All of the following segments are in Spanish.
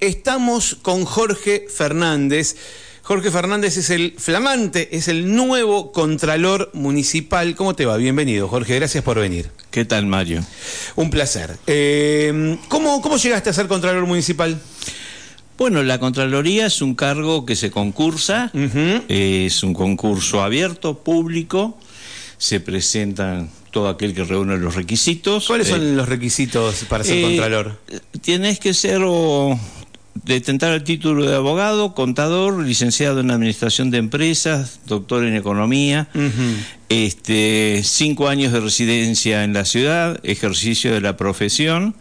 estamos con Jorge Fernández. Jorge Fernández es el flamante, es el nuevo Contralor Municipal. ¿Cómo te va? Bienvenido, Jorge. Gracias por venir. ¿Qué tal, Mario? Un placer. Eh, ¿cómo, ¿Cómo llegaste a ser Contralor Municipal? Bueno, la Contraloría es un cargo que se concursa, es un concurso abierto, público, se presentan todo aquel que reúne los requisitos. ¿Cuáles son eh, los requisitos para ser eh, Contralor? Tienes que ser o detentar el título de abogado, contador, licenciado en administración de empresas, doctor en economía, este, cinco años de residencia en la ciudad, ejercicio de la profesión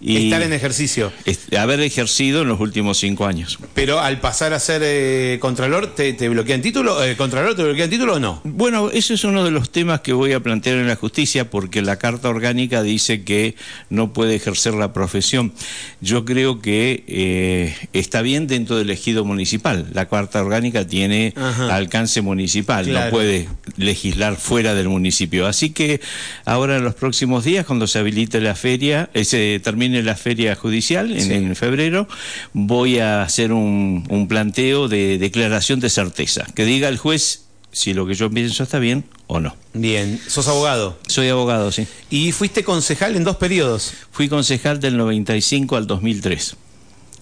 Estar en ejercicio. haber ejercido en los últimos cinco años. Pero al pasar a ser eh, Contralor, ¿te, ¿te, bloquean título? Eh, ¿Contralor te bloquean título o no? Bueno, ese es uno de los temas que voy a plantear en la justicia porque la Carta Orgánica dice que no puede ejercer la profesión. Yo creo que eh, está bien dentro del ejido municipal. La Carta Orgánica tiene alcance municipal, no puede legislar fuera del municipio. Así que ahora en los próximos días, cuando se habilite la feria, se termine la feria judicial en, febrero, voy a hacer un, un planteo de declaración de certeza, que diga el juez si lo que yo pienso está bien o no. Bien, ¿sos abogado? Soy abogado, sí. ¿Y fuiste concejal en dos periodos? Fui concejal del 95 al 2003.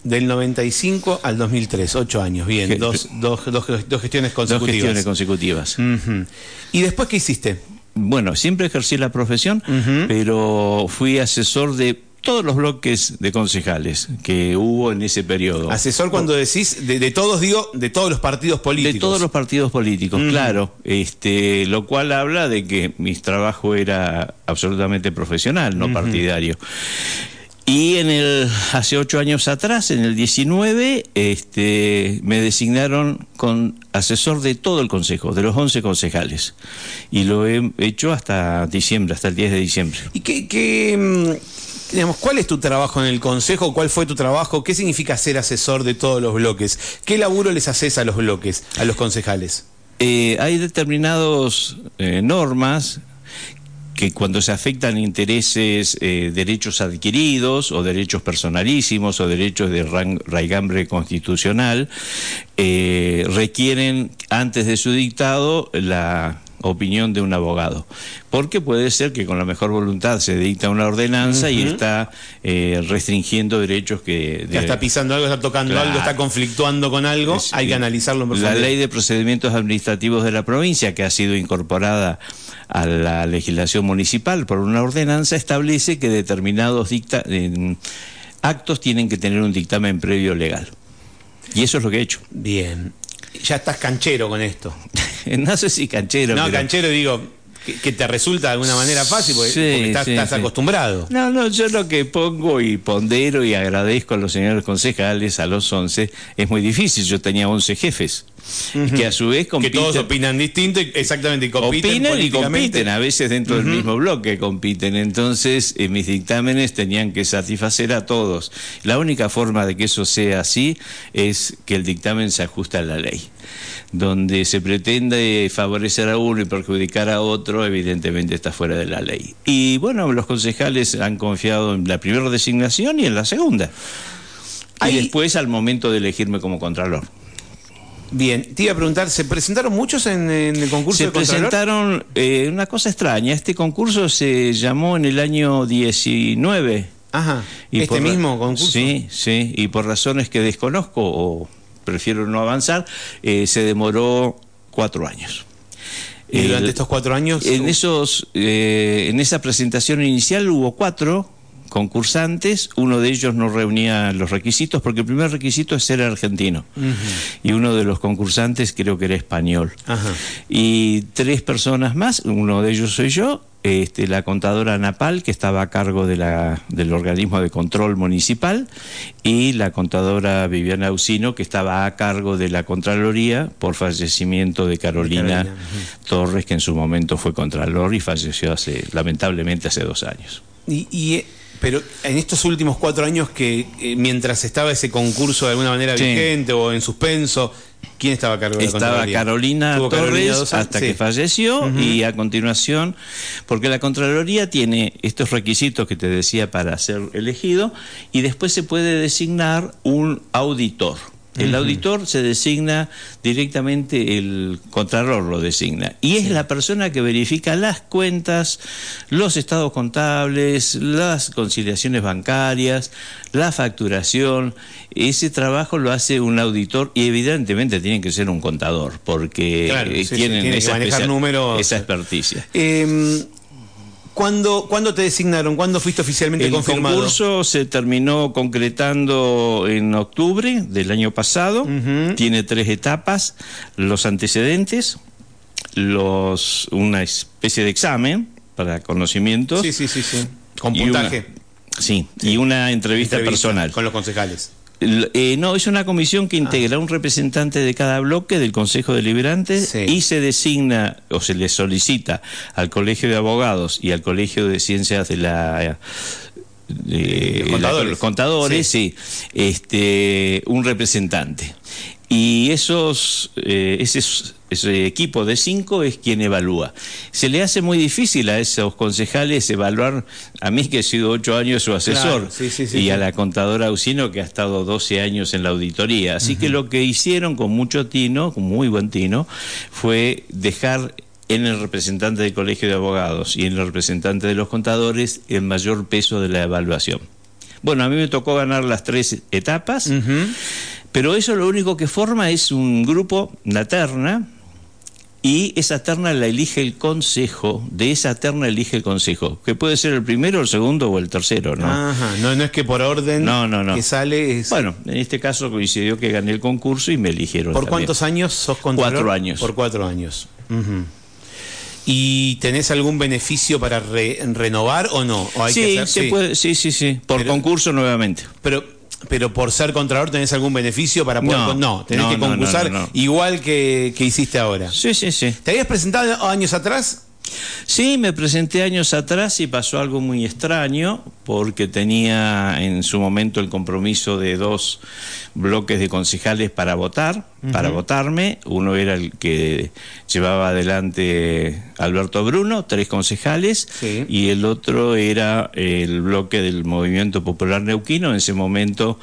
Del 95 al 2003, ocho años, bien, dos, dos, dos, gestiones consecutivas. Dos gestiones consecutivas. ¿Y después qué hiciste? Bueno, siempre ejercí la profesión, pero fui asesor de todos los bloques de concejales que hubo en ese periodo. Asesor cuando decís, de, todos digo, de todos los partidos políticos. De todos los partidos políticos, claro. Este, lo cual habla de que mi trabajo era absolutamente profesional, no partidario. Y en el, hace ocho años atrás, en el 19, este, me designaron con asesor de todo el consejo, de los 11 concejales. Y lo he hecho hasta diciembre, hasta el 10 de diciembre. ¿Y qué, qué, mm, ¿cuál es tu trabajo en el Consejo? ¿Cuál fue tu trabajo? ¿Qué significa ser asesor de todos los bloques? ¿Qué laburo les haces a los bloques, a los concejales? Eh, hay determinadas eh, normas que cuando se afectan intereses, eh, derechos adquiridos o derechos personalísimos o derechos de raigambre constitucional, requieren antes de su dictado la opinión de un abogado. Porque puede ser que con la mejor voluntad se dicta una ordenanza y está eh, restringiendo derechos que... Ya está pisando algo, está tocando algo, está conflictuando con algo, hay que analizarlo en La ley de procedimientos administrativos de la provincia, que ha sido incorporada a la legislación municipal por una ordenanza, establece que determinados actos tienen que tener un dictamen previo legal. Y eso es lo que he hecho. Bien. Ya estás canchero con esto. no sé si canchero. No, canchero digo, que, te resulta de alguna manera fácil porque, estás, acostumbrado. No, no, yo lo que pongo y pondero y agradezco a los señores concejales, a los 11, es muy difícil. Yo tenía 11 jefes. Que a su vez compiten. Que todos opinan distinto, exactamente, compiten. Opinan y compiten, a veces dentro del mismo bloque compiten. Entonces, eh, mis dictámenes tenían que satisfacer a todos. La única forma de que eso sea así es que el dictamen se ajuste a la ley donde se pretende favorecer a uno y perjudicar a otro, evidentemente está fuera de la ley. Y bueno, los concejales han confiado en la primera designación y en la segunda. Y después al momento de elegirme como contralor. Bien, te iba a preguntar, ¿se presentaron muchos en, el concurso se de presentaron eh, una cosa extraña. Este concurso se llamó en el año 19. Ajá, ¿este mismo concurso? Sí, sí, y por razones que desconozco o prefiero no avanzar, eh, se demoró cuatro años. ¿Y durante estos cuatro años? En, esos, eh, en esa presentación inicial hubo cuatro concursantes, uno de ellos no reunía los requisitos, porque el primer requisito es ser argentino, y uno de los concursantes creo que era español. Y tres personas más, uno de ellos soy yo, este, la contadora Napal, que estaba a cargo de la, del organismo de control municipal, y la contadora Viviana Usino, que estaba a cargo de la Contraloría por fallecimiento de Carolina, Torres, que en su momento fue Contralor y falleció hace, lamentablemente hace dos años. y pero en estos últimos cuatro años que eh, mientras estaba ese concurso de alguna manera vigente o en suspenso, ¿Quién estaba a cargo de la Estaba? Carolina Torres Carolina años, hasta sí. que falleció y a continuación, porque la Contraloría tiene estos requisitos que te decía para ser elegido y después se puede designar un auditor. El auditor se designa directamente, el contralor lo designa. Y es la persona que verifica las cuentas, los estados contables, las conciliaciones bancarias, la facturación. Ese trabajo lo hace un auditor y evidentemente tiene que ser un contador, porque Claro, eh, sí, tienen tiene que esa, manejar especia- números. esa experticia. Eh, ¿cuándo, ¿Cuándo te designaron? ¿Cuándo fuiste oficialmente El confirmado? concurso se terminó concretando en octubre del año pasado. Tiene tres etapas: los antecedentes, los una especie de examen para conocimientos. Sí, sí, sí, sí. Con una- puntaje. sí, y una entrevista, Entrevista personal. Con los concejales. Eh, no, es una comisión que integra un representante de cada bloque del Consejo Deliberante Sí. y se designa o se le solicita al Colegio de Abogados y al Colegio de Ciencias de la... de- Los contadores. la- los contadores, sí. este, un representante. Y esos, eh, ese, ese equipo de cinco es quien evalúa. Se le hace muy difícil a esos concejales evaluar, a mí que he sido ocho años su asesor, Claro, sí, sí, sí, y a la contadora Usino que ha estado 12 años en la auditoría. Así que lo que hicieron con mucho tino, con muy buen tino, fue dejar en el representante del Colegio de Abogados y en el representante de los contadores el mayor peso de la evaluación. Bueno, a mí me tocó ganar las tres etapas, pero eso lo único que forma es un grupo, una terna, y esa terna la elige el consejo, de esa terna elige el consejo, que puede ser el primero, el segundo o el tercero, ¿no? Ajá. No, no es que por orden No, no, no. que sale. es- Bueno, en este caso coincidió que gané el concurso y me eligieron. ¿Por también. cuántos años sos contralor? Cuatro años. Por cuatro años. ¿Y tenés algún beneficio para re- renovar o no? ¿O hay que Sí, hacer- se puede, sí, sí, sí. Por Pero- concurso nuevamente. Pero, pero por ser contralor tenés algún beneficio para poder... No, no tenés no, que concursar no. igual que, que hiciste ahora. Sí, sí, sí. ¿Te habías presentado años atrás? Sí, me presenté años atrás y pasó algo muy extraño porque tenía en su momento el compromiso de dos bloques de concejales para votar, para votarme. Uno era el que llevaba adelante Alberto Bruno, tres concejales, Sí. y el otro era el bloque del Movimiento Popular Neuquino, en ese momento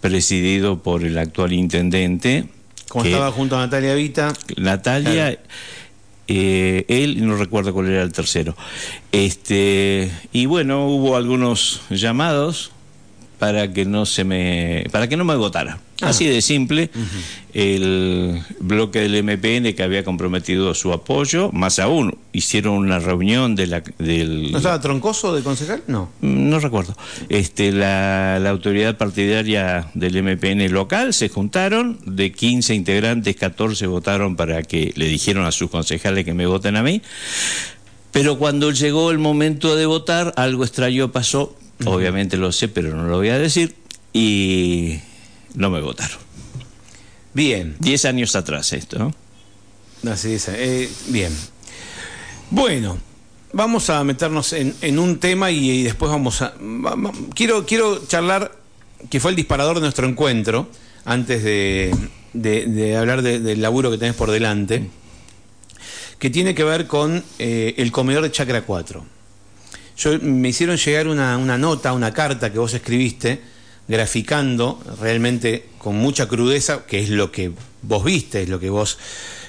presidido por el actual intendente. Como estaba junto a Natalia Vita. Natalia, Claro. Eh, él, no recuerdo cuál era el tercero. Este, y bueno, hubo algunos llamados para que no se me, para que no me votara. Así de simple, el bloque del MPN que había comprometido su apoyo, más aún, hicieron una reunión de la, del... ¿No estaba troncoso de concejal? No. Mm, No recuerdo. Este, la, la autoridad partidaria del MPN local se juntaron, de 15 integrantes, 14 votaron para que le dijeron a sus concejales que me voten a mí. Pero cuando llegó el momento de votar, algo extraño pasó. Obviamente lo sé, pero no lo voy a decir. Y no me votaron. Bien. Diez años atrás esto, ¿no? Así es. eh, bien. Bueno, vamos a meternos en, en un tema y, y después vamos a... quiero, quiero charlar, que fue el disparador de nuestro encuentro, antes de, de- de hablar de- del laburo que tenés por delante, que tiene que ver con eh, el comedor de Chacra 4. Yo, me hicieron llegar una, una nota, una carta que vos escribiste, graficando realmente con mucha crudeza, que es lo que vos viste, es lo que vos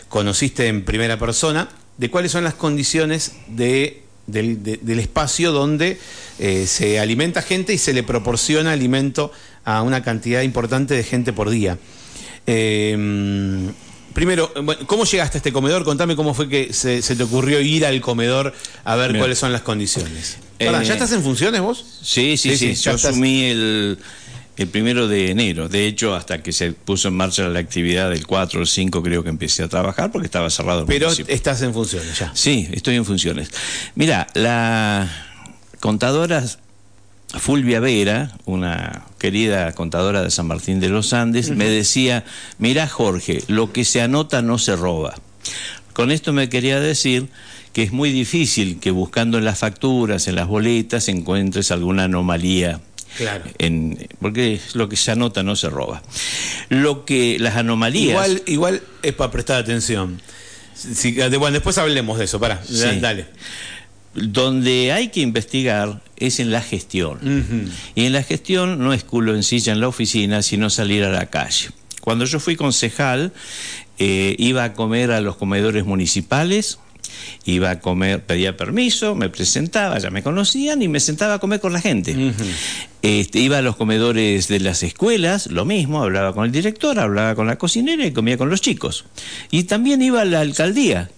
conociste en primera persona, de cuáles son las condiciones de, del, de- del espacio donde eh, se alimenta gente y se le proporciona alimento a una cantidad importante de gente por día. Eh, primero, ¿cómo llegaste a este comedor? Contame cómo fue que se, se te ocurrió ir al comedor a ver cuáles son las condiciones. Pará, Eh, ¿Ya estás en funciones vos? Sí, sí, sí. Sí, sí, ya Yo estás- asumí el, el primero de enero. De hecho, hasta que se puso en marcha la actividad del 4 o 5 creo que empecé a trabajar porque estaba cerrado el Pero municipio. estás en funciones ya. Sí, estoy en funciones. Mira, la contadora Fulvia Vera, una querida contadora de San Martín de los Andes, me decía, mira Jorge, lo que se anota no se roba. Con esto me quería decir que es muy difícil que buscando en las facturas, en las boletas, encuentres alguna anomalía Claro. en- porque lo que se anota no se roba. Lo que las anomalías. Igual, igual es para prestar atención. Si- bueno, después hablemos de eso, pará, Sí. dale. Donde hay que investigar es en la gestión. Y en la gestión no es culo en silla en la oficina, sino salir a la calle. Cuando yo fui concejal, eh, iba a comer a los comedores municipales, iba a comer, pedía permiso, me presentaba, ya me conocían y me sentaba a comer con la gente. Este, iba a los comedores de las escuelas, lo mismo, hablaba con el director, hablaba con la cocinera y comía con los chicos. Y también iba a la alcaldía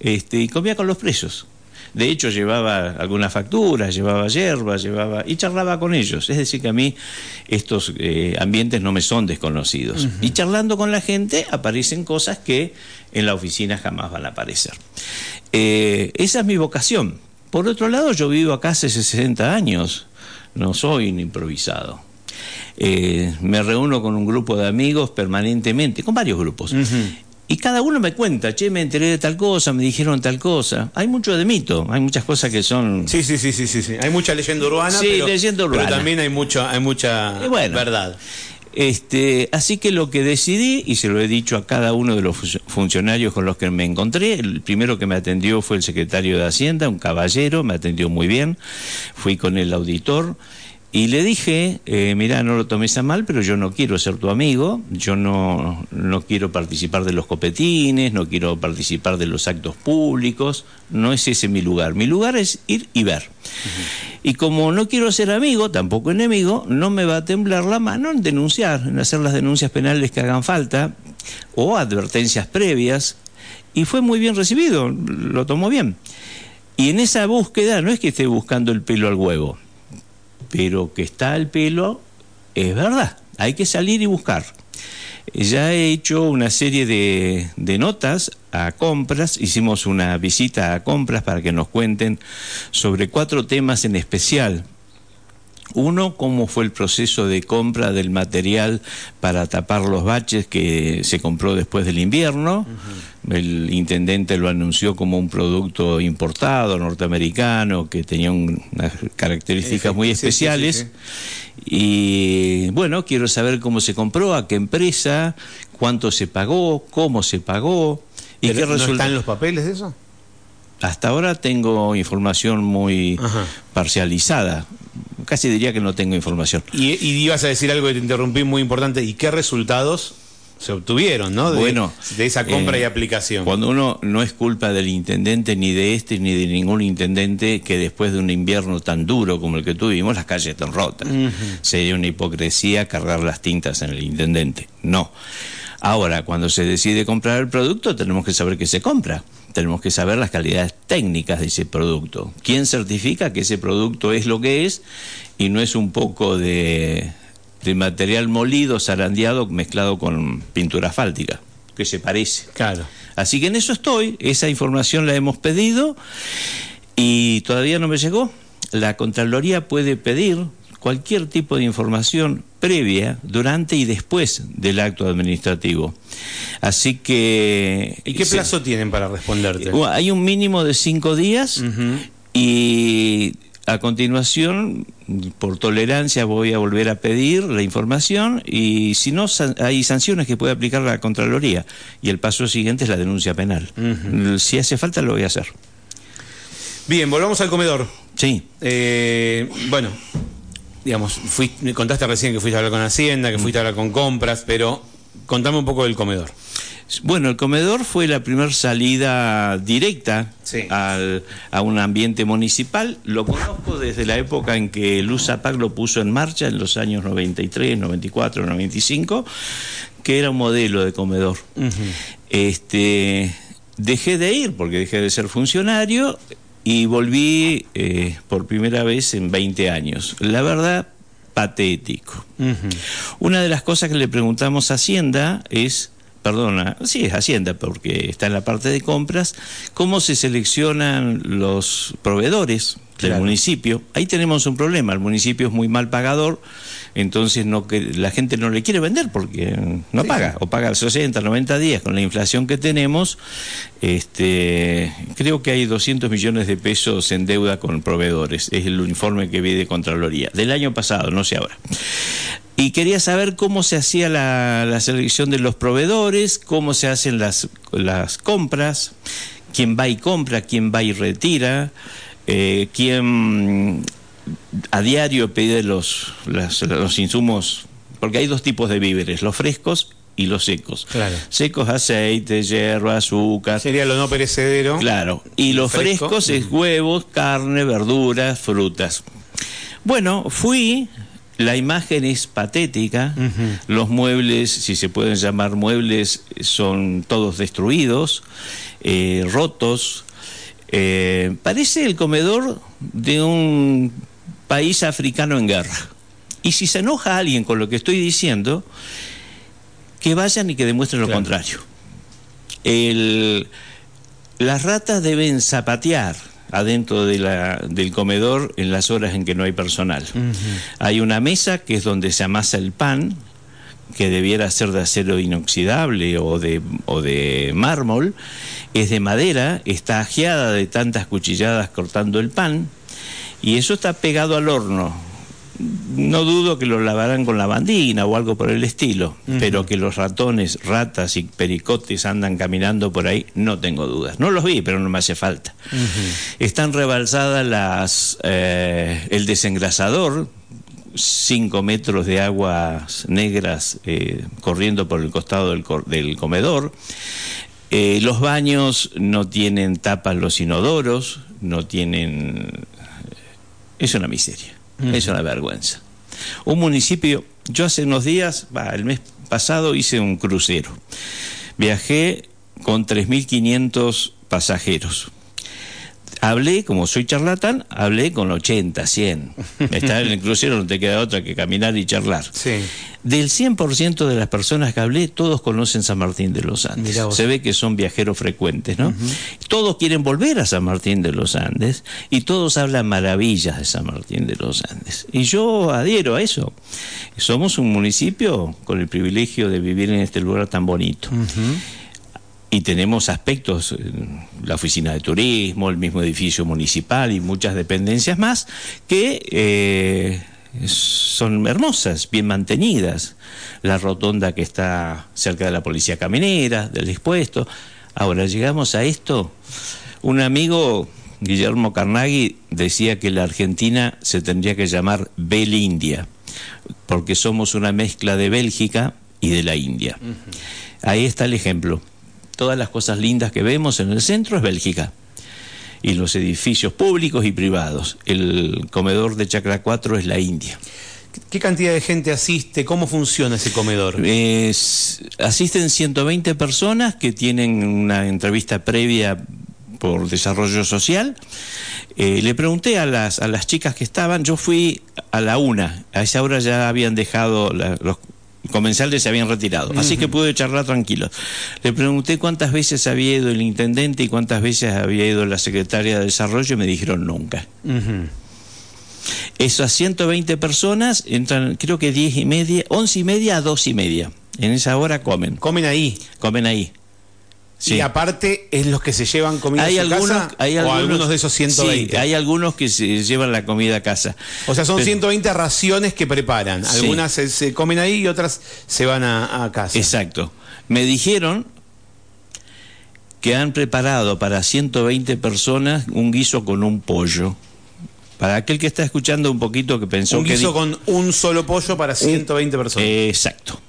este, y comía con los presos. De hecho, llevaba algunas facturas, llevaba hierbas, llevaba y charlaba con ellos. Es decir, que a mí estos eh, ambientes no me son desconocidos. Y charlando con la gente aparecen cosas que en la oficina jamás van a aparecer. Eh, esa es mi vocación. Por otro lado, yo vivo acá hace 60 años. No soy un improvisado. Eh, me reúno con un grupo de amigos permanentemente, con varios grupos. Y cada uno me cuenta, che, me enteré de tal cosa, me dijeron tal cosa. Hay mucho de mito, hay muchas cosas que son... Sí, sí, sí, sí, sí, sí. Hay mucha leyenda urbana, Sí, pero, leyenda urbana. pero también hay mucha, hay mucha bueno. verdad. Este, así que lo que decidí, y se lo he dicho a cada uno de los fu- funcionarios con los que me encontré, el primero que me atendió fue el secretario de Hacienda, un caballero, me atendió muy bien, fui con el auditor. Y le dije, eh, mira, no lo tomes a mal, pero yo no quiero ser tu amigo, yo no, no quiero participar de los copetines, no quiero participar de los actos públicos, no es ese mi lugar. Mi lugar es ir y ver. Y como no quiero ser amigo, tampoco enemigo, no me va a temblar la mano en denunciar, en hacer las denuncias penales que hagan falta o advertencias previas. Y fue muy bien recibido, lo tomó bien. Y en esa búsqueda no es que esté buscando el pelo al huevo, pero que está el pelo es verdad, hay que salir y buscar. Ya he hecho una serie de, de notas a compras, hicimos una visita a compras para que nos cuenten sobre cuatro temas en especial. Uno, cómo fue el proceso de compra del material para tapar los baches que se compró después del invierno. El intendente lo anunció como un producto importado, norteamericano, que tenía un- unas características muy sí, sí, sí, especiales. sí. Y bueno, quiero saber cómo se compró, a qué empresa, cuánto se pagó, cómo se pagó y Pero qué ¿No resultó. están los papeles de eso? Hasta ahora tengo información muy Ajá. parcializada. Casi diría que no tengo información. Y, y ibas a decir algo que te interrumpí muy importante. ¿Y qué resultados se obtuvieron, no? De, Bueno, de esa compra eh, y aplicación. Cuando uno no es culpa del intendente, ni de este, ni de ningún intendente, que después de un invierno tan duro como el que tuvimos, las calles están rotas. Sería una hipocresía cargar las tintas en el intendente. No. Ahora, cuando se decide comprar el producto, tenemos que saber qué se compra. Tenemos que saber las calidades técnicas de ese producto. ¿Quién certifica que ese producto es lo que es y no es un poco de, de material molido, zarandeado, mezclado con pintura asfáltica? Que se parece. Claro. Así que en eso estoy, esa información la hemos pedido y todavía no me llegó. La Contraloría puede pedir cualquier tipo de información previa, durante y después del acto administrativo. Así que... ¿Y qué plazo tienen para responderte? Bueno, Hay un mínimo de cinco días y a continuación, por tolerancia, voy a volver a pedir la información y si no, san- hay sanciones que puede aplicar la Contraloría y el paso siguiente es la denuncia penal. Si hace falta, lo voy a hacer. Bien, volvamos al comedor. Sí. Eh, bueno, digamos, fui- me contaste recién que fuiste a hablar con Hacienda, que fuiste a hablar con compras, pero contame un poco del comedor. Bueno, el comedor fue la primera salida directa Sí. al- a un ambiente municipal. Lo conozco desde la época en que Luz Zapac lo puso en marcha, en los años 93, 94, 95, que era un modelo de comedor. Este, dejé de ir porque dejé de ser funcionario y volví eh, por primera vez en 20 años. La verdad, patético. Una de las cosas que le preguntamos a Hacienda es, perdona, sí es Hacienda porque está en la parte de compras, cómo se seleccionan los proveedores del Claro. municipio. Ahí tenemos un problema, el municipio es muy mal pagador, entonces no que la gente no le quiere vender porque no Sí, paga, o paga 60, 90 días con la inflación que tenemos. Este, creo que hay 200 millones de pesos en deuda con proveedores, es el informe que vi de Contraloría, del año pasado, no sé ahora. y quería saber cómo se hacía la, selección de los proveedores, cómo se hacen las, las compras, quién va y compra, quién va y retira, eh, quién a diario pide los, los insumos, porque hay dos tipos de víveres, los frescos y los secos. Claro. Secos, aceite, hierba, azúcar. Sería lo no perecedero. Claro. Y los frescos es huevos, carne, verduras, frutas. Bueno, fui la imagen es patética, los muebles, si se pueden llamar muebles, son todos destruidos, eh, rotos. Eh, parece el comedor de un país africano en guerra. Y si se enoja alguien con lo que estoy diciendo, que vayan y que demuestren lo contrario. las ratas deben zapatear adentro de la, del comedor en las horas en que no hay personal. Hay una mesa que es donde se amasa el pan, que debiera ser de acero inoxidable o de, o de mármol, es de madera, está ajeada de tantas cuchilladas cortando el pan, y eso está pegado al horno no dudo que lo lavarán con lavandina o algo por el estilo, pero que los ratones, ratas y pericotes andan caminando por ahí, no tengo dudas. No los vi, pero no me hace falta. Están rebalsadas las, eh, el desengrasador, cinco metros de aguas negras eh, corriendo por el costado del, del comedor. Eh, los baños no tienen tapas los inodoros, no tienen... Es una miseria. Es una vergüenza. Un municipio, yo hace unos días, el mes pasado hice un crucero. Viajé con 3.500 pasajeros. Hablé, como soy charlatán, hablé con 80, 100. Estar en el crucero no te queda otra que caminar y charlar. Sí. Del 100% de las personas que hablé, todos conocen San Martín de los Andes. Se ve que son viajeros frecuentes, ¿no? Todos quieren volver a San Martín de los Andes y todos hablan maravillas de San Martín de los Andes. Y yo adhiero a eso. Somos un municipio con el privilegio de vivir en este lugar tan bonito y tenemos aspectos, eh, la oficina de turismo, el mismo edificio municipal y muchas dependencias más, que eh, son hermosas, bien mantenidas. La rotonda que está cerca de la policía caminera, del dispuesto. Ahora llegamos a esto. Un amigo, Guillermo Carnaghi, decía que la Argentina se tendría que llamar India porque somos una mezcla de Bélgica y de la India. Ahí está el ejemplo todas las cosas lindas que vemos en el centro es Bélgica. Y los edificios públicos y privados. El comedor de Chacra 4 es la India. ¿Qué cantidad de gente asiste? ¿Cómo funciona ese comedor? asisten 120 personas que tienen una entrevista previa por desarrollo social. Eh, le pregunté a las, a las chicas que estaban, yo fui a la una, a esa hora ya habían dejado los comensales se habían retirado, así que pude charlar tranquilo. Le pregunté cuántas veces había ido el intendente y cuántas veces había ido la secretaria de Desarrollo y me dijeron nunca. Esas 120 personas entran, creo que 10 y media, 11 y media a 2 y media. En esa hora comen. ¿Comen ahí? Comen ahí. Y aparte es los que se llevan comida a su casa hay algunos, o algunos de esos 120. Sí, hay algunos que se llevan la comida a casa. O sea, son 120 raciones que preparan. Algunas se, comen ahí y otras se van a, casa. Exacto. Me dijeron que han preparado para 120 personas un guiso con un pollo. Para aquel que está escuchando un poquito que pensó un que... Un guiso con un solo pollo para 120 personas. exacto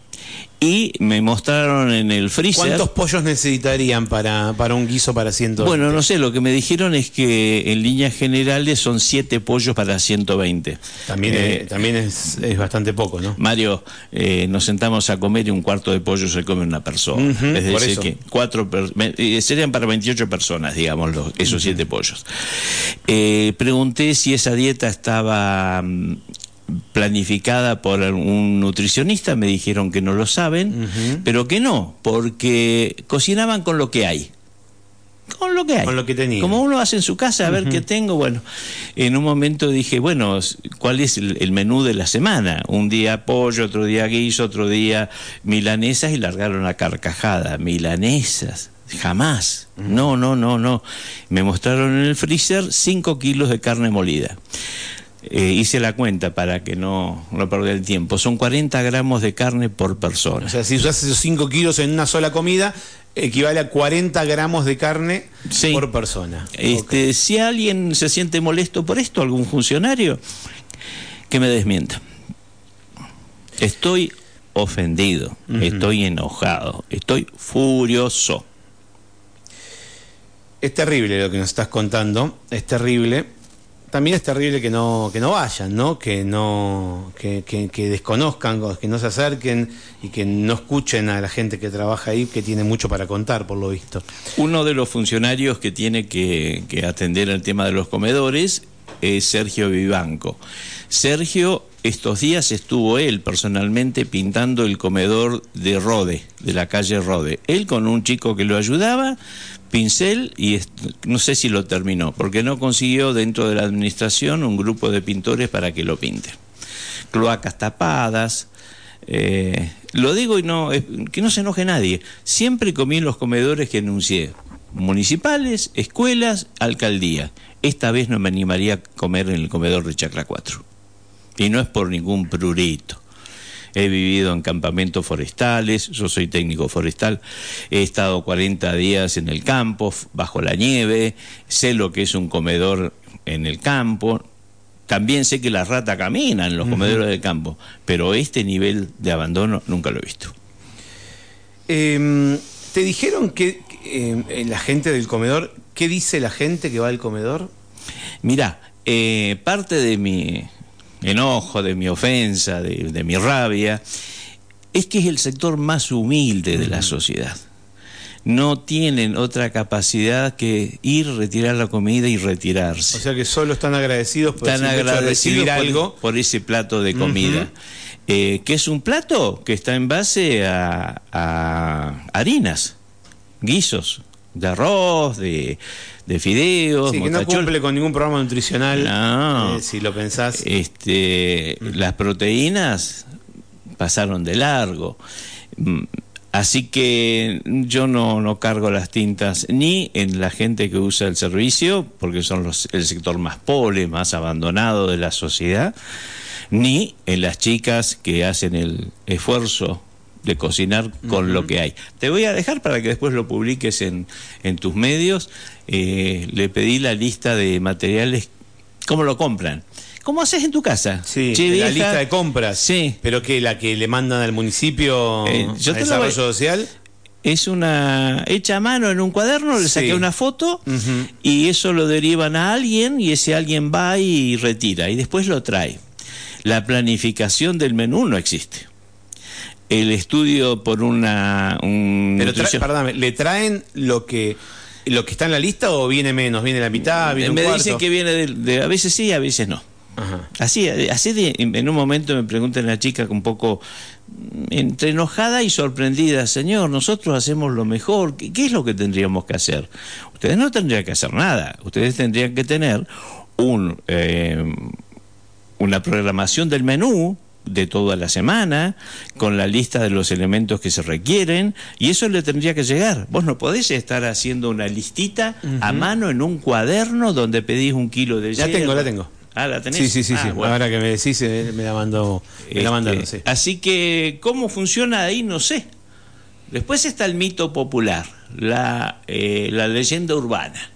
y me mostraron en el freezer. ¿Cuántos pollos necesitarían para, para un guiso para 120? Bueno, no sé, lo que me dijeron es que en líneas generales son 7 pollos para 120. También, eh, también es, es, bastante poco, ¿no? Mario, eh, nos sentamos a comer y un cuarto de pollo se come una persona. es decir, que cuatro eh, serían para 28 personas, digamos, esos 7 pollos. pregunté si esa dieta estaba mm, planificada por un nutricionista, me dijeron que no lo saben, pero que no, porque cocinaban con lo que hay. Con lo que hay. Con lo que tenía. Como uno hace en su casa, a ver qué tengo. Bueno, en un momento dije, bueno, ¿cuál es el, menú de la semana? Un día pollo, otro día guiso, otro día milanesas y largaron la carcajada. Milanesas. Jamás. No, no, no, no. Me mostraron en el freezer 5 kilos de carne molida. Eh, hice la cuenta para que no, no perder el tiempo. Son 40 gramos de carne por persona. O sea, si usas esos 5 kilos en una sola comida, equivale a 40 gramos de carne Sí. por persona. Este, Si alguien se siente molesto por esto, algún funcionario, que me desmienta. Estoy ofendido, estoy enojado, estoy furioso. Es terrible lo que nos estás contando, es terrible. También es terrible que no, que no vayan, ¿no? Que no, que, que- desconozcan, que no se acerquen y que no escuchen a la gente que trabaja ahí, que tiene mucho para contar, por lo visto. Uno de los funcionarios que tiene que atender el tema de los comedores es Sergio Vivanco. Sergio, estos días estuvo él personalmente pintando el comedor de Rode, de la calle Rode. Él con un chico que lo ayudaba, pincel, y no sé si lo terminó, porque no consiguió dentro de la administración un grupo de pintores para que lo pinten. Cloacas tapadas, eh, lo digo y no, eh, que no se enoje nadie. Siempre comí en los comedores que enuncié. Municipales, escuelas, alcaldía. Esta vez no me animaría a comer en el comedor de Chacra 4. Y no es por ningún prurito. He vivido en campamentos forestales, yo soy técnico forestal, he estado 40 días en el campo, bajo la nieve, sé lo que es un comedor en el campo, también sé que la rata camina en los comedores del campo, pero este nivel de abandono nunca lo he visto. Eh, ¿Te dijeron que eh, la gente del comedor, qué dice la gente que va al comedor? Mirá, eh, parte de mi enojo, de mi ofensa, de, de mi rabia, es que es el sector más humilde de la sociedad. No tienen otra capacidad que ir, retirar la comida y retirarse. O sea que solo están agradecidos por Están de agradecidos recibir por, algo. por ese plato de comida. Eh, que es un plato que está en base a, a harinas, guisos, de arroz, de, de fideos, Sí, que no cumple con ningún programa nutricional. No. eh, si lo pensás. Este, Las proteínas pasaron de largo. Mm, Así que yo no, no cargo las tintas ni en la gente que usa el servicio, porque son los, el sector más pobre, más abandonado de la sociedad, ni en las chicas que hacen el esfuerzo de cocinar con lo que hay. Te voy a dejar para que después lo publiques en, en tus medios. Eh, le pedí la lista de materiales, cómo lo compran. ¿Cómo haces en tu casa? Sí, Che, la lista de compras. Sí. Pero que la que le mandan al municipio Eh, yo a te lo desarrollo voy- social. Es una hecha a mano en un cuaderno, le Sí. saqué una foto y eso lo derivan a alguien y ese alguien va y retira y después lo trae. La planificación del menú no existe. El estudio por una... Un Pero tra- perdóname, ¿le traen lo que lo que está en la lista o viene menos? ¿Viene la mitad? ¿Viene un me dicen que viene de, de- A veces sí, a veces no. Ajá. Así, así de- en un momento me pregunta la chica un poco mm, entre enojada y sorprendida, señor, nosotros hacemos lo mejor, ¿qué, qué es lo que tendríamos que hacer? Ustedes no tendrían que hacer nada, ustedes tendrían que tener un, eh, una programación del menú de toda la semana, con la lista de los elementos que se requieren, y eso le tendría que llegar. Vos no podés estar haciendo una listita a mano en un cuaderno donde pedís un kilo de La yerba. tengo, la tengo. Ah, la tenés. Sí, sí, sí, Ah, sí. bueno. Ahora que me decís, eh, me la mandó, me la Este, mandaron, sí. Así que, ¿cómo funciona ahí? No sé. Después está el mito popular, la, eh, la leyenda urbana.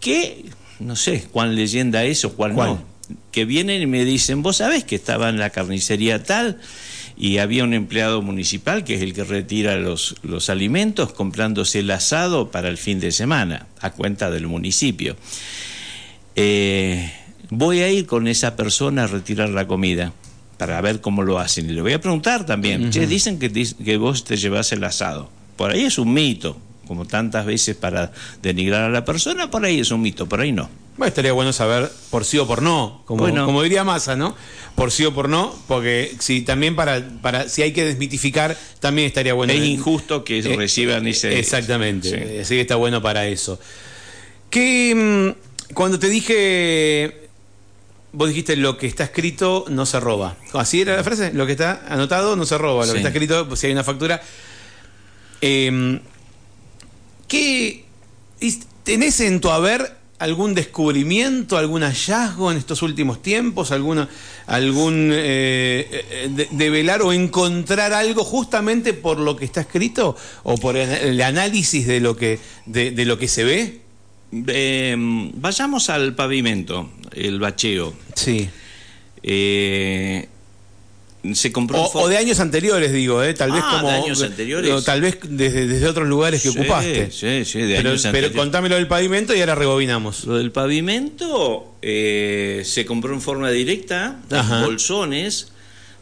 Que, no sé cuál leyenda es o cuál, ¿Cuál? no. Que vienen y me dicen, vos sabés que estaba en la carnicería tal y había un empleado municipal que es el que retira los, los alimentos comprándose el asado para el fin de semana, a cuenta del municipio. Eh, voy a ir con esa persona a retirar la comida para ver cómo lo hacen. Y le voy a preguntar también, che, dicen que, que vos te llevas el asado. Por ahí es un mito, como tantas veces para denigrar a la persona, por ahí es un mito, por ahí no. Bueno, estaría bueno saber por sí o por no, como, Bueno. como diría Massa, ¿no? Por sí o por no, porque si también para, para si hay que desmitificar, también estaría bueno. es injusto que Eh, reciban ese... Exactamente, Sí. eh, así que está bueno para eso. Que mm, cuando te dije, vos dijiste lo que está escrito no se roba. ¿Así era la frase? Lo que está anotado no se roba, lo Sí. que está escrito, pues, si hay una factura. Eh, ¿Qué is- tenés en tu haber algún descubrimiento, algún hallazgo en estos últimos tiempos, alguna, algún eh, de, develar o encontrar algo justamente por lo que está escrito o por el, el análisis de lo que de, de lo que se ve? Eh, vayamos al pavimento, el bacheo. Sí. Eh, se compró O, o de años anteriores, digo, ¿eh? tal vez Ah, como. de años anteriores. o tal vez desde, desde otros lugares que Sí, ocupaste. Sí, sí, de pero, años pero anteriores. contámelo del pavimento y ahora rebobinamos. Lo del pavimento eh, se compró en forma directa, en Ajá. bolsones.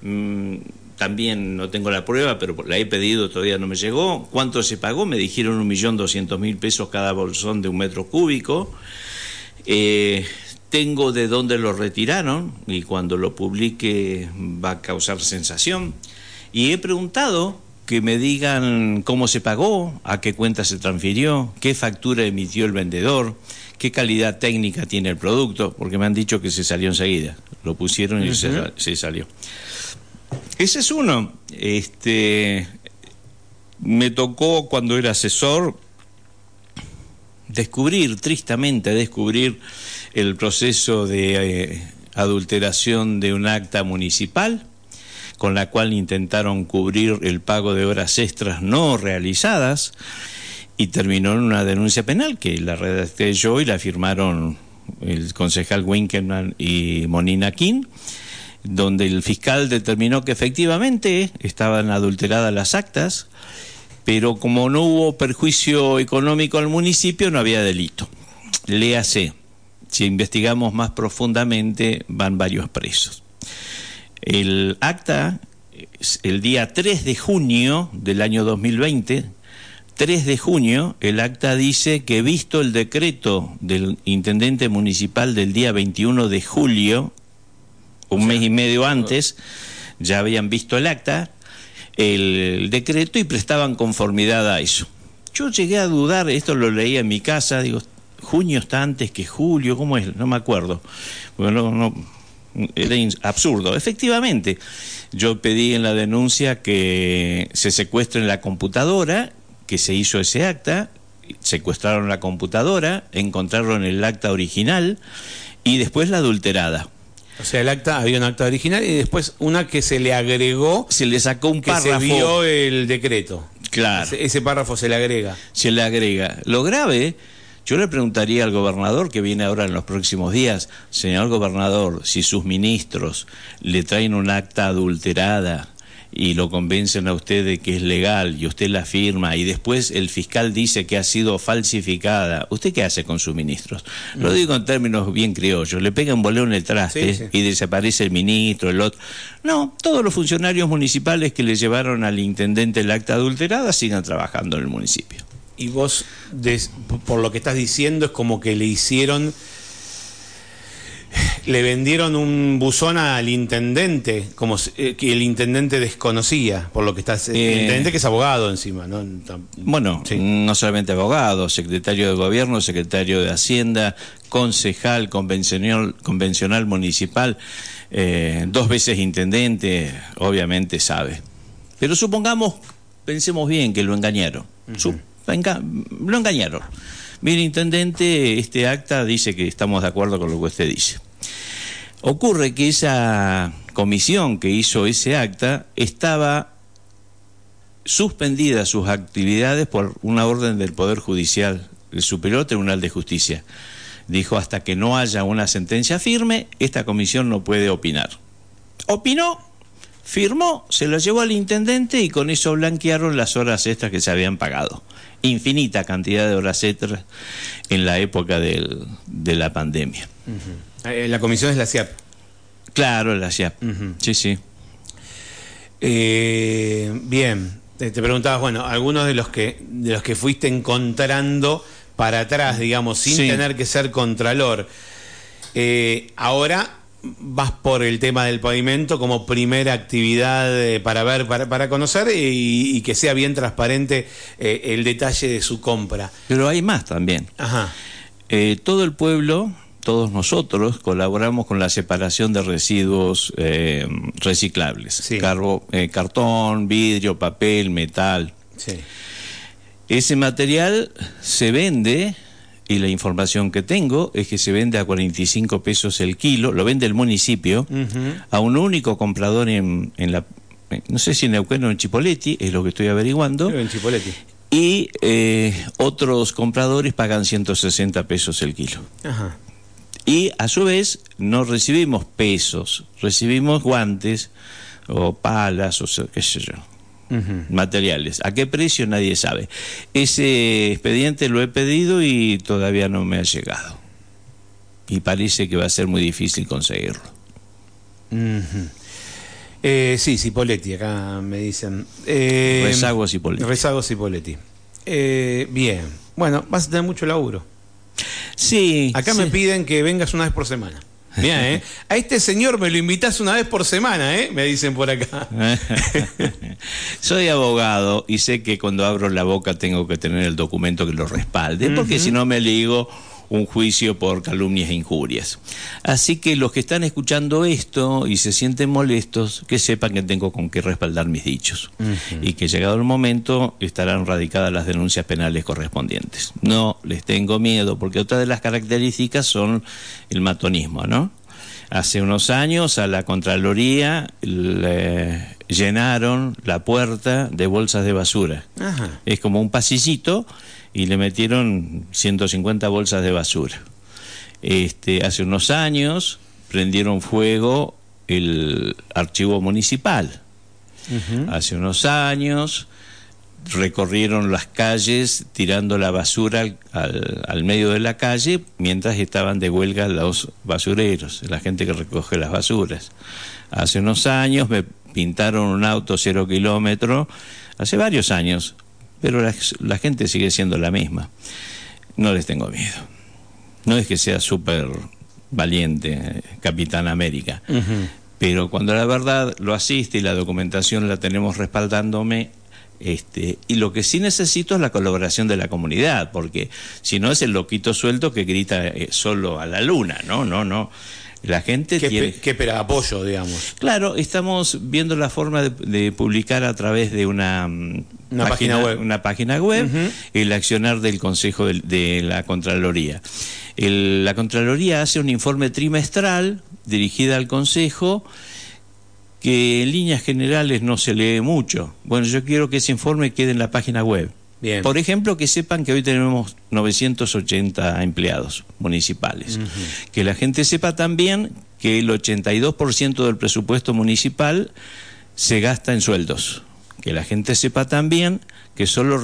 mm, también no tengo la prueba, pero la he pedido, todavía no me llegó. ¿Cuánto se pagó? Me dijeron un millón doscientos mil pesos cada bolsón de un metro cúbico. Eh, tengo de dónde lo retiraron y cuando lo publique va a causar sensación. Y he preguntado que me digan cómo se pagó, a qué cuenta se transfirió, qué factura emitió el vendedor, qué calidad técnica tiene el producto, porque me han dicho que se salió enseguida. Lo pusieron y se, se salió. Ese es uno. Este, me tocó cuando era asesor descubrir, tristemente descubrir el proceso de eh, adulteración de un acta municipal con la cual intentaron cubrir el pago de horas extras no realizadas y terminó en una denuncia penal que la redacté yo y la firmaron el concejal Winkelmann y Monina King donde el fiscal determinó que efectivamente estaban adulteradas las actas, pero como no hubo perjuicio económico al municipio, no había delito. Léase, si investigamos más profundamente, van varios presos. El acta, el día 3 de junio del año 2020, 3 de junio, el acta dice que visto el decreto del intendente municipal del día 21 de julio, un mes y medio antes, ya habían visto el acta, el decreto y prestaban conformidad a eso. Yo llegué a dudar, esto lo leí en mi casa, digo, junio está antes que julio, ¿cómo es? No me acuerdo. Bueno, no, era absurdo. Efectivamente, yo pedí en la denuncia que se secuestre la computadora, que se hizo ese acta, secuestraron la computadora, encontraron el acta original y después la adulterada. O sea, el acta, había un acta original y después una que se le agregó, Se le sacó un que párrafo. se vio el decreto. Claro. Ese, ese párrafo se le agrega. se le agrega. Lo grave, yo le preguntaría al gobernador que viene ahora en los próximos días, señor gobernador, si sus ministros le traen un acta adulterada y lo convencen a usted de que es legal y usted la firma y después el fiscal dice que ha sido falsificada, ¿usted qué hace con sus ministros? Lo digo en términos bien criollos, le pega un boleo en el traste Sí, sí. y desaparece el ministro, el otro. No, todos los funcionarios municipales que le llevaron al intendente el acta adulterada sigan trabajando en el municipio. Y vos, des- por lo que estás diciendo, es como que le hicieron. Le vendieron un buzón al intendente, como eh, que el intendente desconocía, por lo que estás. El Eh. intendente que es abogado encima, ¿no? Bueno, Sí. no solamente abogado, secretario de gobierno, secretario de Hacienda, concejal, convencional, convencional municipal, eh, dos veces intendente, obviamente sabe. Pero supongamos, pensemos bien que lo engañaron. Su- lo engañaron. Mire, intendente, este acta dice que estamos de acuerdo con lo que usted dice. Ocurre que esa comisión que hizo ese acta estaba suspendida sus actividades por una orden del Poder Judicial, el Superior Tribunal de Justicia. Dijo, hasta que no haya una sentencia firme, esta comisión no puede opinar. Opinó, firmó, se lo llevó al intendente y con eso blanquearon las horas extras que se habían pagado. Infinita cantidad de horas extras en la época del- de la pandemia. Eh, La comisión es la CIAP. Claro, la CIAP. Sí, sí. Eh, bien, te, te preguntabas, bueno, algunos de los que de los que fuiste encontrando para atrás, digamos, sin Sí. tener que ser contralor. Eh, ahora vas por el tema del pavimento como primera actividad eh, para ver, para, para conocer y, y que sea bien transparente eh, el detalle de su compra. Pero hay más también. Ajá. Eh, todo el pueblo, todos nosotros, colaboramos con la separación de residuos reciclables. Sí. Carbo- cartón, vidrio, papel, metal. Sí. Ese material se vende y la información que tengo es que se vende a 45 pesos el kilo, lo vende el municipio, a un único comprador en, en la, no sé si en Neuquén o en Chipoleti, es lo que estoy averiguando. En Chipoleti. Y eh, otros compradores pagan 160 pesos el kilo. Ajá. Y a su vez no recibimos pesos, recibimos guantes o palas o qué sé yo, materiales. ¿A qué precio? Nadie sabe. Ese expediente lo he pedido y todavía no me ha llegado. Y parece que va a ser muy difícil conseguirlo. Eh, sí, Cipoletti, acá me dicen. Eh, Rezagos Cipoletti. Rezagos Cipoletti. Eh, bien. Bueno, vas a tener mucho laburo. Sí. Acá sí. me piden que vengas una vez por semana. ¿Eh? A este señor me lo invitas una vez por semana, ¿eh? Me dicen por acá. Soy abogado y sé que cuando abro la boca tengo que tener el documento que lo respalde, porque si no me ligo un juicio por calumnias e injurias. Así que los que están escuchando esto y se sienten molestos, que sepan que tengo con qué respaldar mis dichos y que llegado el momento estarán radicadas las denuncias penales correspondientes. No les tengo miedo, porque otra de las características son el matonismo, ¿no? Hace unos años a la Contraloría le llenaron la puerta de bolsas de basura. Ajá. Es como un pasillito y le metieron 150 bolsas de basura. Este, hace unos años prendieron fuego el archivo municipal. Hace unos años recorrieron las calles tirando la basura al, al- al medio de la calle mientras estaban de huelga los basureros, la gente que recoge las basuras. Hace unos años me pintaron un auto cero kilómetro, hace varios años, pero la, la gente sigue siendo la misma. No les tengo miedo. No es que sea súper valiente, Capitán América. Pero cuando la verdad lo asiste y la documentación la tenemos respaldándome, este, y lo que sí necesito es la colaboración de la comunidad, porque si no es el loquito suelto que grita eh, solo a la luna, no, no, no. La gente ¿Qué, tiene... pe- qué espera? Apoyo, digamos. Claro, estamos viendo la forma de, de publicar a través de una, mm, Una página web. Una página web el accionar del Consejo de, la Contraloría. El- la Contraloría hace un informe trimestral dirigida al Consejo que en líneas generales no se lee mucho. Bueno, yo quiero que ese informe quede en la página web. Bien. Por ejemplo, que sepan que hoy tenemos 980 empleados municipales. Que la gente sepa también que el 82% del presupuesto municipal se gasta en sueldos. Que la gente sepa también que solo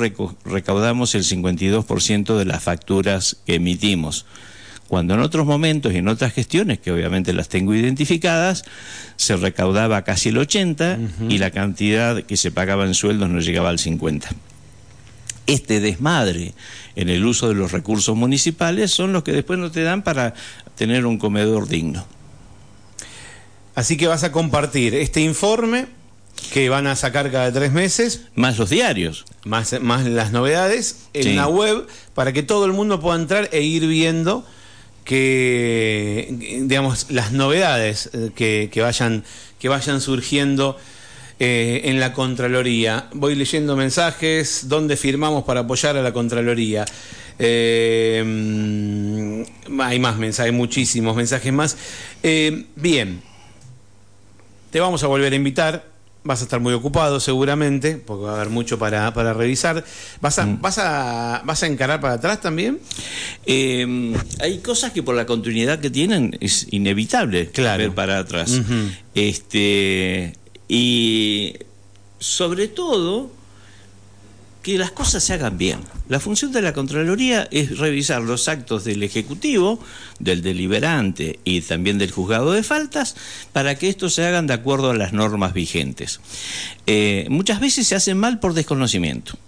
recaudamos el 52% de las facturas que emitimos. Cuando en otros momentos y en otras gestiones, que obviamente las tengo identificadas, se recaudaba casi el 80% y la cantidad que se pagaba en sueldos no llegaba al 50% este desmadre en el uso de los recursos municipales son los que después no te dan para tener un comedor digno. Así que vas a compartir este informe que van a sacar cada tres meses, Más los diarios. más, más las novedades, en Sí. la web, para que todo el mundo pueda entrar e ir viendo que, digamos, las novedades eh, que, que vayan, que vayan surgiendo eh, en la Contraloría. Voy leyendo mensajes, ¿dónde firmamos para apoyar a la Contraloría? Eh, mm, hay más mensajes, muchísimos mensajes más. Eh, bien, te vamos a volver a invitar. Vas a estar muy ocupado seguramente, porque va a haber mucho para, para revisar. ¿Vas a, vas, a, ¿Vas a encarar para atrás también? Eh, hay cosas que por la continuidad que tienen es inevitable Claro. ver para atrás. Este y sobre todo que las cosas se hagan bien. La función de la Contraloría es revisar los actos del Ejecutivo, del deliberante y también del juzgado de faltas para que estos se hagan de acuerdo a las normas vigentes. Eh, muchas veces se hacen mal por desconocimiento.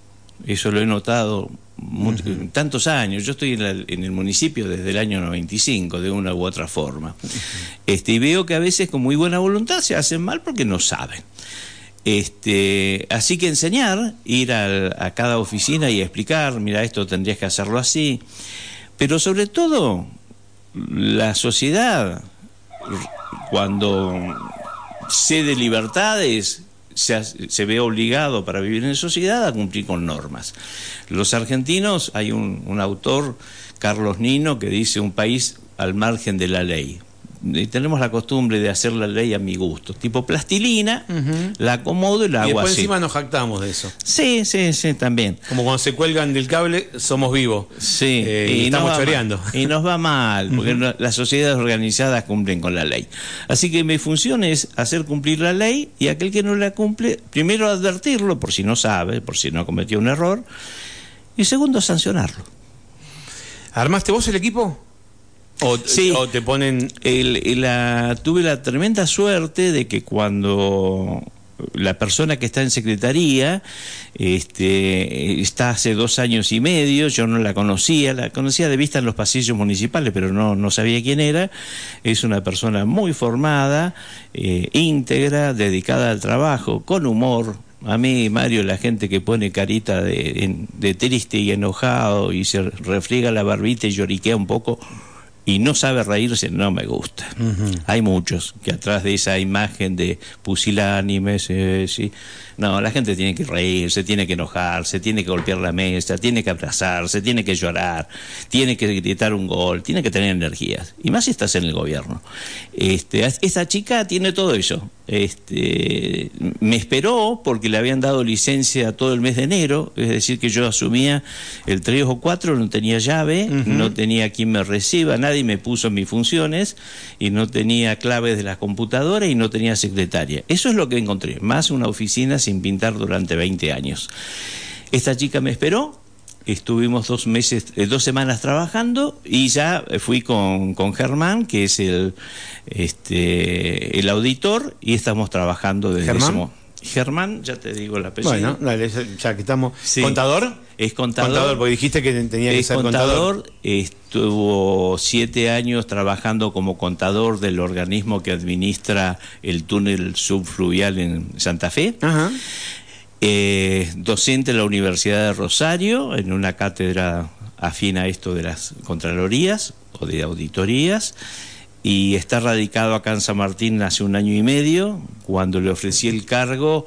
Eso lo he notado tantos años. Yo estoy en, la- en el municipio desde el año 95, de una u otra forma. Este, y veo que a veces con muy buena voluntad se hacen mal porque no saben. Este, así que enseñar, ir al- a, cada oficina y explicar, mira, esto tendrías que hacerlo así. Pero sobre todo, la sociedad, cuando cede libertades, se, se, ve obligado para vivir en sociedad a cumplir con normas. Los argentinos, hay un, un autor, Carlos Nino, que dice un país al margen de la ley tenemos la costumbre de hacer la ley a mi gusto, tipo plastilina, la acomodo y la y hago después así. encima nos jactamos de eso. Sí, sí, sí, también. Como cuando se cuelgan del cable, somos vivos. Sí, Eh, y, estamos choreando. Y nos va mal, porque las sociedades organizadas cumplen con la ley. Así que mi función es hacer cumplir la ley y aquel que no la cumple, primero advertirlo por si no sabe, por si no cometió un error, y segundo sancionarlo. ¿Armaste vos el equipo? ¿O, Sí. o te ponen El- la- tuve la tremenda suerte de que cuando la persona que está en secretaría este, está hace dos años y medio, yo no la conocía, la conocía de vista en los pasillos municipales, pero no, no sabía quién era. Es una persona muy formada, eh, íntegra, dedicada al trabajo, con humor. A mí, Mario, la gente que pone carita de, de triste y enojado y se refriega la barbita y lloriquea un poco, y no sabe reírse, no me gusta. Hay muchos que atrás de esa imagen de pusilánimes, eh, sí. No, la gente tiene que reírse, tiene que enojarse, tiene que golpear la mesa, tiene que abrazarse, tiene que llorar, tiene que gritar un gol, tiene que tener energías. Y más si estás en el gobierno. Este, esta chica tiene todo eso. Este, me esperó porque le habían dado licencia todo el mes de enero, es decir, que yo asumía el 3 o 4, no tenía llave, no tenía quien me reciba, nadie me puso en mis funciones y no tenía claves de la computadora y no tenía secretaria. Eso es lo que encontré, más una oficina sin pintar durante 20 años. Esta chica me esperó, estuvimos dos meses, eh, dos semanas trabajando y ya fui con, con Germán, que es el, este, el auditor, y estamos trabajando desde ¿Germán? ese Germán, ya te digo el apellido. Bueno, dale, ya que estamos. Sí. ¿Contador? Es contador. Contador, porque dijiste que tenía que es ser contador. contador, estuvo siete años trabajando como contador del organismo que administra el túnel subfluvial en Santa Fe. Ajá. Eh, docente en la Universidad de Rosario, en una cátedra afín a esto de las Contralorías o de auditorías, y está radicado acá en San Martín hace un año y medio. Cuando le ofrecí el cargo,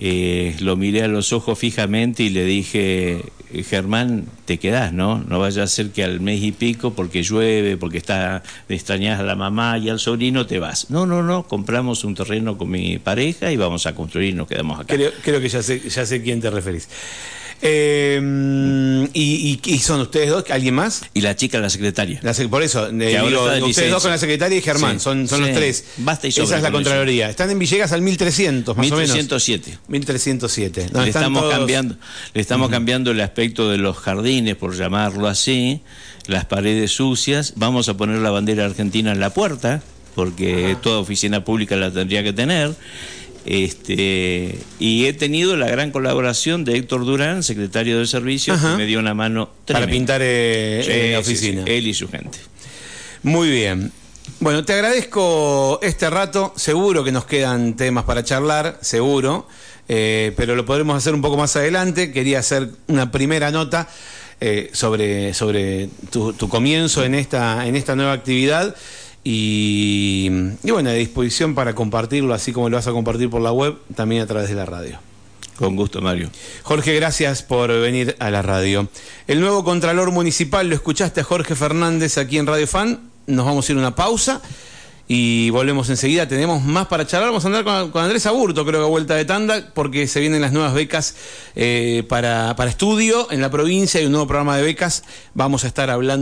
eh, lo miré a los ojos fijamente y le dije, Germán, te quedás, ¿no? No vaya a ser que al mes y pico, porque llueve, porque está extrañas a la mamá y al sobrino, te vas. No, no, no, compramos un terreno con mi pareja y vamos a construir y nos quedamos acá. Creo, creo que ya sé, ya sé quién te referís. Eh, y, y- y son ustedes dos? ¿Alguien más? Y la chica, la secretaria. La sec- por eso, eh, digo, ustedes licencia. dos con la secretaria y Germán, Sí. son, son Sí. los tres. Basta y Esa es la eso. Contraloría. Están en Villegas al 1300, más o menos. 1307. 1307. donde Le estamos, todos- cambiando, le estamos cambiando el aspecto de los jardines, por llamarlo así, las paredes sucias. Vamos a poner la bandera argentina en la puerta, porque toda oficina pública la tendría que tener. Este, y he tenido la gran colaboración de Héctor Durán, secretario de servicios, Ajá. que me dio una mano Para tremenda. pintar eh, Sí, sí, sí, oficina. él y su gente. Muy bien. Bueno, te agradezco este rato. Seguro que nos quedan temas para charlar, seguro. Eh, pero lo podremos hacer un poco más adelante. Quería hacer una primera nota eh, sobre, sobre tu, tu comienzo en esta, en esta nueva actividad. Y, y bueno, a disposición para compartirlo, así como lo vas a compartir por la web, también a través de la radio. Con gusto, Mario. Jorge, gracias por venir a la radio. El nuevo Contralor Municipal, lo escuchaste a Jorge Fernández aquí en Radio Fan. Nos vamos a ir a una pausa y volvemos enseguida. Tenemos más para charlar. Vamos a andar con, con Andrés Aburto, creo que a vuelta de tanda, porque se vienen las nuevas becas eh, para, para estudio en la provincia. Hay un nuevo programa de becas. Vamos a estar hablando.